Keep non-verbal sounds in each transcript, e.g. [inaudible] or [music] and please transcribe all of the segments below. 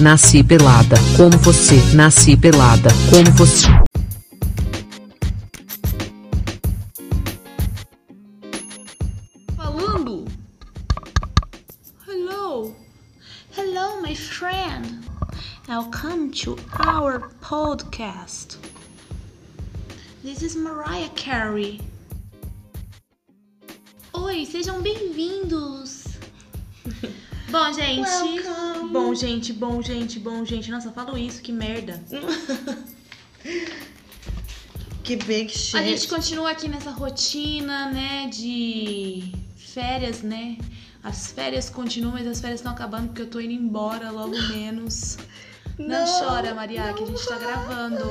nasci pelada, como você, nasci pelada, como você. Falando. Hello. Hello, my friend. Welcome to our podcast. This is Mariah Carey. Oi, sejam bem-vindos. Bom, gente. Welcome. Bom, gente, bom, gente, bom, gente. Nossa, eu falo isso, que merda. [laughs] Que big shit. A gente continua aqui nessa rotina, né, de férias, né? As férias continuam, mas as férias estão acabando porque eu tô indo embora logo menos. Não, chora, Maria, que a gente tá gravando.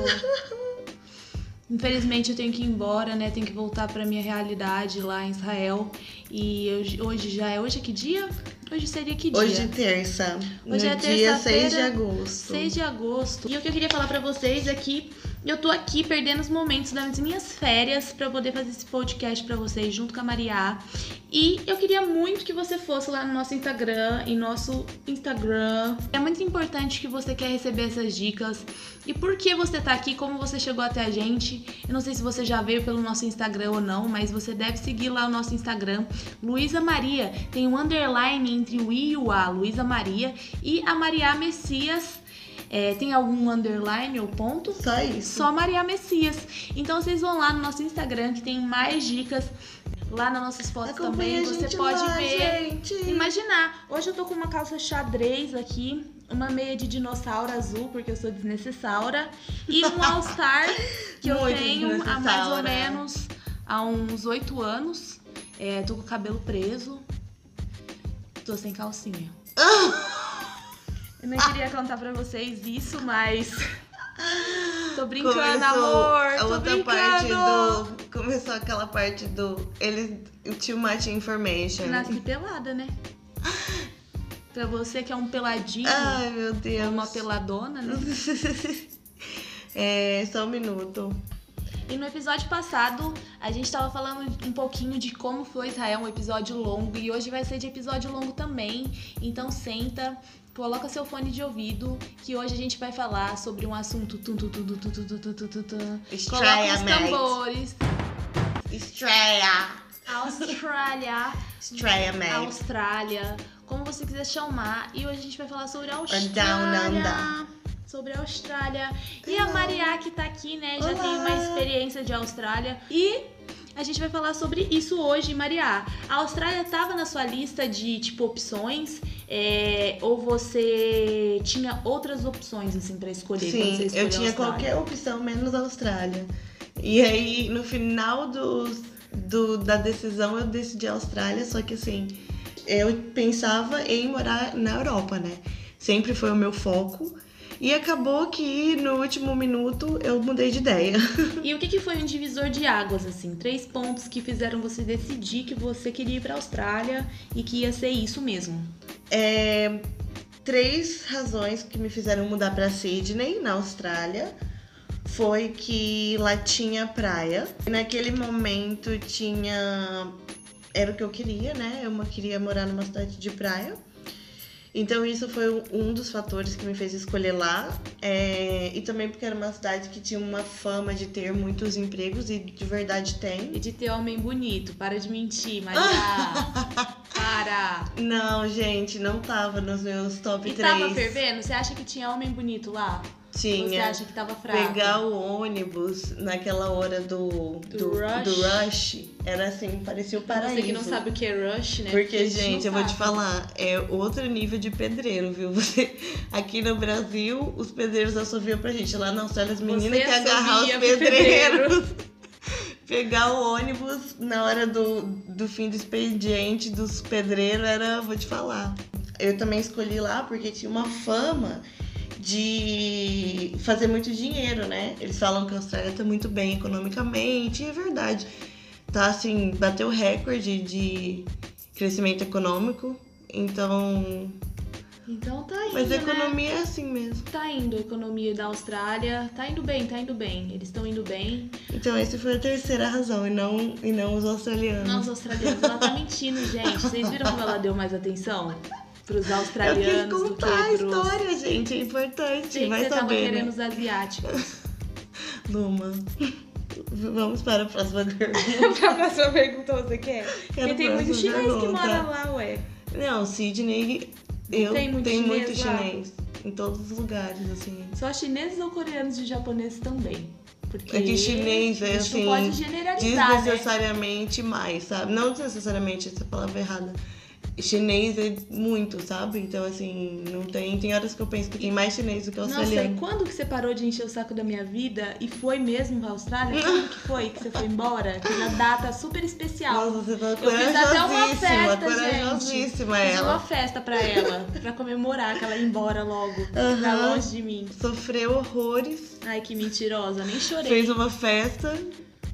Infelizmente eu tenho que ir embora, né? Tenho que voltar pra minha realidade lá em Israel. E hoje, hoje já é. Hoje é que dia? Hoje seria que dia? Hoje é terça. Hoje no é dia 6 de agosto. 6 de agosto. E o que eu queria falar pra vocês é que eu tô aqui perdendo os momentos das minhas férias pra poder fazer esse podcast pra vocês junto com a Maria. E eu queria muito que você fosse lá no nosso Instagram, em nosso Instagram. É muito importante que você quer receber essas dicas. E por que você tá aqui, como você chegou até a gente. Eu não sei se você já veio pelo nosso Instagram ou não, mas você deve seguir lá o nosso Instagram. Luísa Maria. Tem um underline entre o I e o A, Luísa Maria. E a Maria Messias. É, tem algum underline ou ponto? Só isso. Só Maria Messias. Então vocês vão lá no nosso Instagram que tem mais dicas. Lá nas nossas fotos Acompanha também você pode lá, ver. gente. Imaginar, hoje eu tô com uma calça xadrez aqui, uma meia de dinossauro azul, porque eu sou desnecessaura, e um [laughs] All-Star que eu Muito tenho há mais ou menos há uns oito anos. É, tô com o cabelo preso. Tô sem calcinha. [laughs] Eu não queria contar pra vocês isso, mas. [laughs] Tô brincando, Começou amor. a Tô outra brincando. parte do. Começou aquela parte do. Ele. Too much information. Nasci pelada, né? [laughs] Pra você que é um peladinho, Ai, meu ou Deus. uma peladona, né? [laughs] é, só um minuto. E no episódio passado, a gente tava falando um pouquinho de como foi Israel, um episódio longo. E hoje vai ser de episódio longo também. Então senta, coloca seu fone de ouvido, que hoje a gente vai falar sobre um assunto. Tum, tum, tum, tum, tum, tum, tum, tum, Coloca os tambores. Estreia. Austrália. Estreia. Austrália, como você quiser chamar. E hoje a gente vai falar sobre a down Austrália. under. Sobre a Austrália. E a Maria que tá aqui, né? Já Olá. tem uma experiência de Austrália. E a gente vai falar sobre isso hoje, Maria. A Austrália tava na sua lista de, tipo, opções? é, ou você tinha outras opções, assim, pra escolher? Sim, eu tinha qualquer opção menos a Austrália. E aí, no final do, da decisão, eu decidi a Austrália, só que assim, eu pensava em morar na Europa, né? Sempre foi o meu foco. E acabou que no último minuto eu mudei de ideia. [laughs] E o que, que foi um divisor de águas, assim? Três pontos que fizeram você decidir que você queria ir pra Austrália e que ia ser isso mesmo. É, três razões que me fizeram mudar para Sydney, na Austrália, foi que lá tinha praia. E naquele momento tinha. Era o que eu queria, né? Eu queria morar numa cidade de praia. Então isso foi um dos fatores que me fez escolher lá. É, e também porque era uma cidade que tinha uma fama de ter muitos empregos e de verdade tem. E de ter homem bonito, para de mentir, Maria. [laughs] para. Não, gente, não tava nos meus top E 3. tava fervendo? Você acha que tinha homem bonito lá? Tinha. Você acha que tava fraco? Pegar o ônibus naquela hora do, Do do, rush. do rush era assim, parecia o paraíso. Você que não sabe o que é rush, né? Porque, não gente, eu vou te sabe. falar, é outro nível de pedreiro, viu? [laughs] Você, aqui no Brasil, os pedreiros assoviam pra gente. Lá na Austrália, as meninas que agarrar os pedreiros. [laughs] Pegar o ônibus na hora do, do fim do expediente dos pedreiros era, vou te falar. Eu também escolhi lá porque tinha uma fama de fazer muito dinheiro, né? Eles falam que a Austrália tá muito bem economicamente, e é verdade. Tá assim, bateu recorde de crescimento econômico. Então. Então tá indo, Mas a né? economia é assim mesmo. Tá indo a economia da Austrália. Tá indo bem, tá indo bem. Eles estão indo bem. Então essa foi a terceira razão, e não, e não os australianos. Não, os australianos, ela tá mentindo, gente. Vocês viram como ela deu mais atenção? Pros Eu australianos quis do contar a pros... história, gente. é importante. Que vai você tava saber, querendo né? os asiáticos. [laughs] Luma. Vamos para a próxima pergunta. [laughs] pra próxima pergunta você quer? Porque tem muito próxima chinês que pergunta. mora lá, ué. Não, Sidney, eu Tem muito tenho chinês muito lá? chinês. Em todos os lugares, assim. Só chineses ou coreanos e japoneses também. Porque É que chinês é a assim. não pode generalizar, né? desnecessariamente mais, sabe? Não desnecessariamente, essa palavra é errada. Chinês é muito, sabe? Então, assim, não tem. Tem horas que eu penso que tem mais chinês do que Nossa, australiano. quando que você parou de encher o saco da minha vida e foi mesmo pra Austrália? Quando [laughs] que foi que você foi embora? Fiz a data super especial. Nossa, você tá Eu fiz até uma festa, corajosíssima gente. Fiz uma ela. festa pra ela, pra comemorar que ela ia embora logo, pra Aham. longe de mim. Sofreu horrores, Ai, que mentirosa, nem chorei. fez uma festa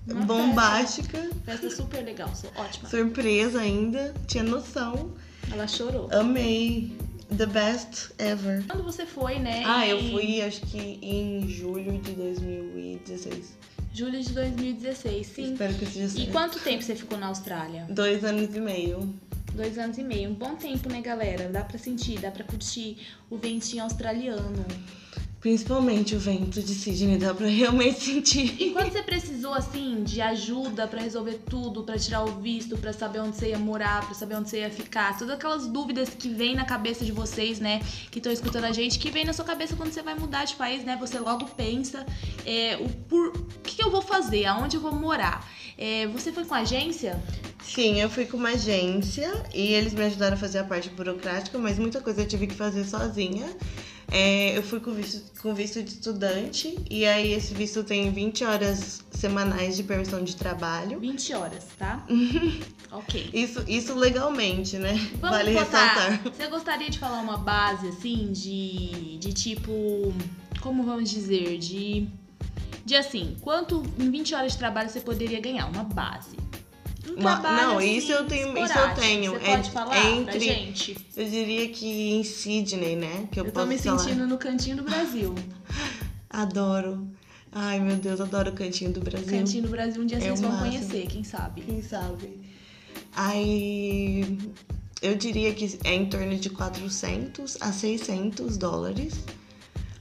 Uma bombástica, Festa super legal, sou ótima. surpresa ainda, tinha noção. Ela chorou. Amei. The best ever. Quando você foi, né? Ah, em eu fui acho que em julho de 2016. Julho de 2016, sim. Espero que seja E certo. quanto tempo você ficou na Austrália? Dois anos e meio. Dois anos e meio. Um bom tempo, né, galera? Dá pra sentir, dá pra curtir o ventinho australiano. Principalmente o vento de Sydney, dá pra realmente [laughs] sentir. E quando você precisou, assim, de ajuda pra resolver tudo, pra tirar o visto, pra saber onde você ia morar, pra saber onde você ia ficar, todas aquelas dúvidas que vem na cabeça de vocês, né, que estão escutando a gente, que vem na sua cabeça quando você vai mudar de país, né? Você logo pensa, é, o por, o que, que eu vou fazer, aonde eu vou morar. É, você foi com a agência? Sim, eu fui com uma agência e eles me ajudaram a fazer a parte burocrática, mas muita coisa eu tive que fazer sozinha. É, eu fui com visto, com visto de estudante e aí esse visto tem 20 horas semanais de permissão de trabalho. 20 horas, tá? [laughs] ok. Isso, isso legalmente, né? Vamos vale botar. ressaltar. Você gostaria de falar uma base, assim, de, de tipo. Como vamos dizer? De. De assim, quanto em 20 horas de trabalho você poderia ganhar? Uma base. Um trabalho, não, assim, isso eu tenho- isso eu tenho. Você É- pode falar é entre- gente? Eu diria que em Sydney, né? Que eu, Eu tô posso me falar. sentindo no cantinho do Brasil. [laughs] Adoro. Ai, meu Deus, adoro o cantinho do Brasil. Cantinho do Brasil, um dia É vocês vão conhecer, quem sabe? Quem sabe? Aí eu diria que é em torno de 400 a 600 dólares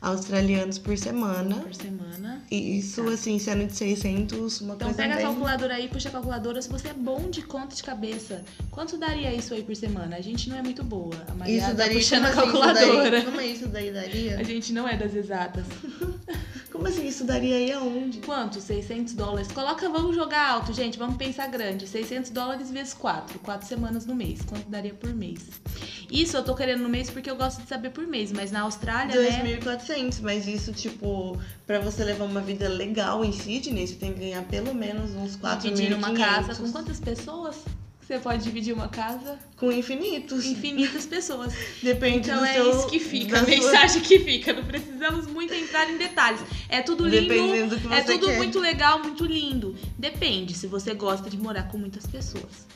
australianos por semana. Por semana. E isso, assim, sendo de 600, uma Então coisa pega a bem... calculadora aí, puxa a calculadora. Se você é bom de conta de cabeça, quanto daria isso aí por semana? A gente não é muito boa. A Maria Isso tá daria... puxando a como assim isso calculadora. daí- Como é isso daí daria? A gente não é das exatas. [laughs] Como assim isso daria aí aonde? Quanto? 600 dólares. Coloca, vamos jogar alto, gente. Vamos pensar grande. 600 dólares vezes 4. 4 semanas no mês. Quanto daria por mês? Isso eu tô querendo no mês porque eu gosto de saber por mês. Mas na Austrália, né? 2.400, mas isso, tipo, pra você levar uma vida legal em Sydney, você tem que ganhar pelo menos uns 4.500. Dividir uma casa com quantas pessoas? Você pode dividir uma casa? Com infinitos. Infinitas pessoas. Depende Então do é seu... isso que fica, a da sua- mensagem que fica. Não precisamos muito entrar em detalhes. É tudo lindo, Dependendo do que é você tudo quer. muito legal, muito lindo. Depende se você gosta de morar com muitas pessoas.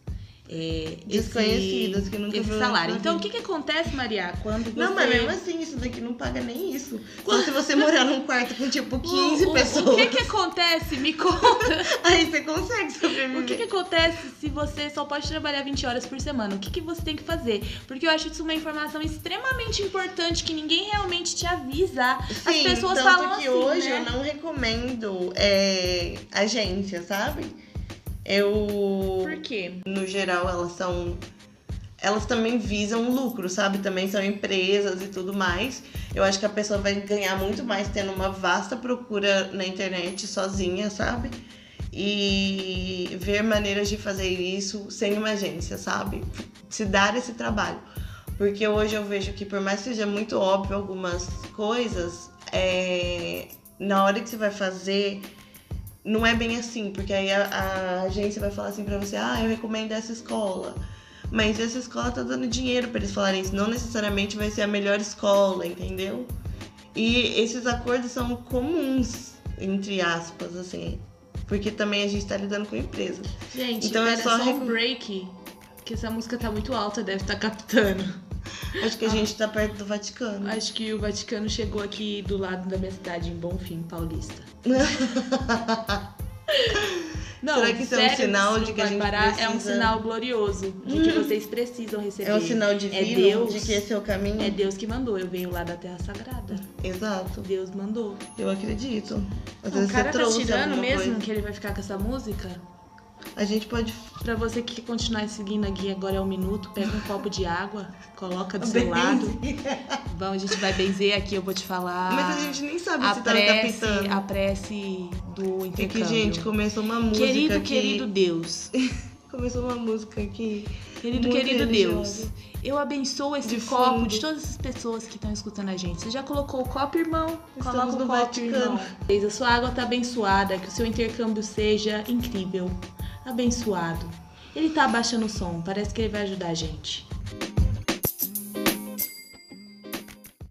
É, esse- Desconhecidas, que nunca esse salário. Então, o que, que acontece, Maria, quando você... Não, mas mesmo assim, isso daqui não paga nem isso. Só se você morar num quarto com, tipo, 15 o, o- pessoas. O que que acontece? Me conta. [laughs] Aí você consegue sobreviver. O que, que acontece se você só pode trabalhar 20 horas por semana? O que, que você tem que fazer? Porque eu acho isso uma informação extremamente importante que ninguém realmente te avisa. As Sim, pessoas tanto falam que assim, hoje né? eu não recomendo é, agência, sabe? Eu... Por quê? no geral, elas são. Elas também visam lucro, sabe? Também são empresas e tudo mais. Eu acho que a pessoa vai ganhar muito mais tendo uma vasta procura na internet sozinha, sabe? E ver maneiras de fazer isso sem uma agência, sabe? Se dar esse trabalho. Porque hoje eu vejo que, por mais que seja muito óbvio algumas coisas, é... na hora que você vai fazer, não é bem assim, porque aí a, a agência vai falar assim pra você, ah, eu recomendo essa escola. Mas essa escola tá dando dinheiro pra eles falarem isso. Não necessariamente vai ser a melhor escola, entendeu? E esses acordos são comuns, entre aspas, assim. Porque também a gente tá lidando com empresa. Gente, Então é só só, um break. Que essa música tá muito alta, deve estar captando. Acho que a gente tá perto do Vaticano. Acho que o Vaticano chegou aqui do lado da minha cidade, em Bonfim, Paulista. [laughs] Não, Será que isso é um sinal de que a gente parar? É um precisa- sinal glorioso de que vocês precisam receber. É um sinal É divino Deus. de que esse é o caminho? É Deus que mandou. Eu venho lá da Terra Sagrada. Exato. Deus mandou. Eu acredito. Às o cara tá tirando mesmo coisa. que ele vai ficar com essa música? A gente pode Pra você que quer continuar seguindo aqui, agora é um minuto, pega um copo de água, coloca do seu lado. Vamos, a gente vai benzer aqui, eu vou te falar. Mas a gente nem sabe a se tá prece, captando. a prece do É intercâmbio. que, gente, começou uma música querido, aqui. querido Deus. [laughs] Começou uma música aqui. Querido, querido religiosa. Deus. Eu abençoo esse De copo fundo. de todas as pessoas que estão escutando a gente. Você já colocou o copo, irmão? Estamos Coloca o copo, Vaticano. irmão. A sua água tá abençoada, que o seu intercâmbio seja incrível. Abençoado. Ele tá abaixando o som, parece que ele vai ajudar a gente.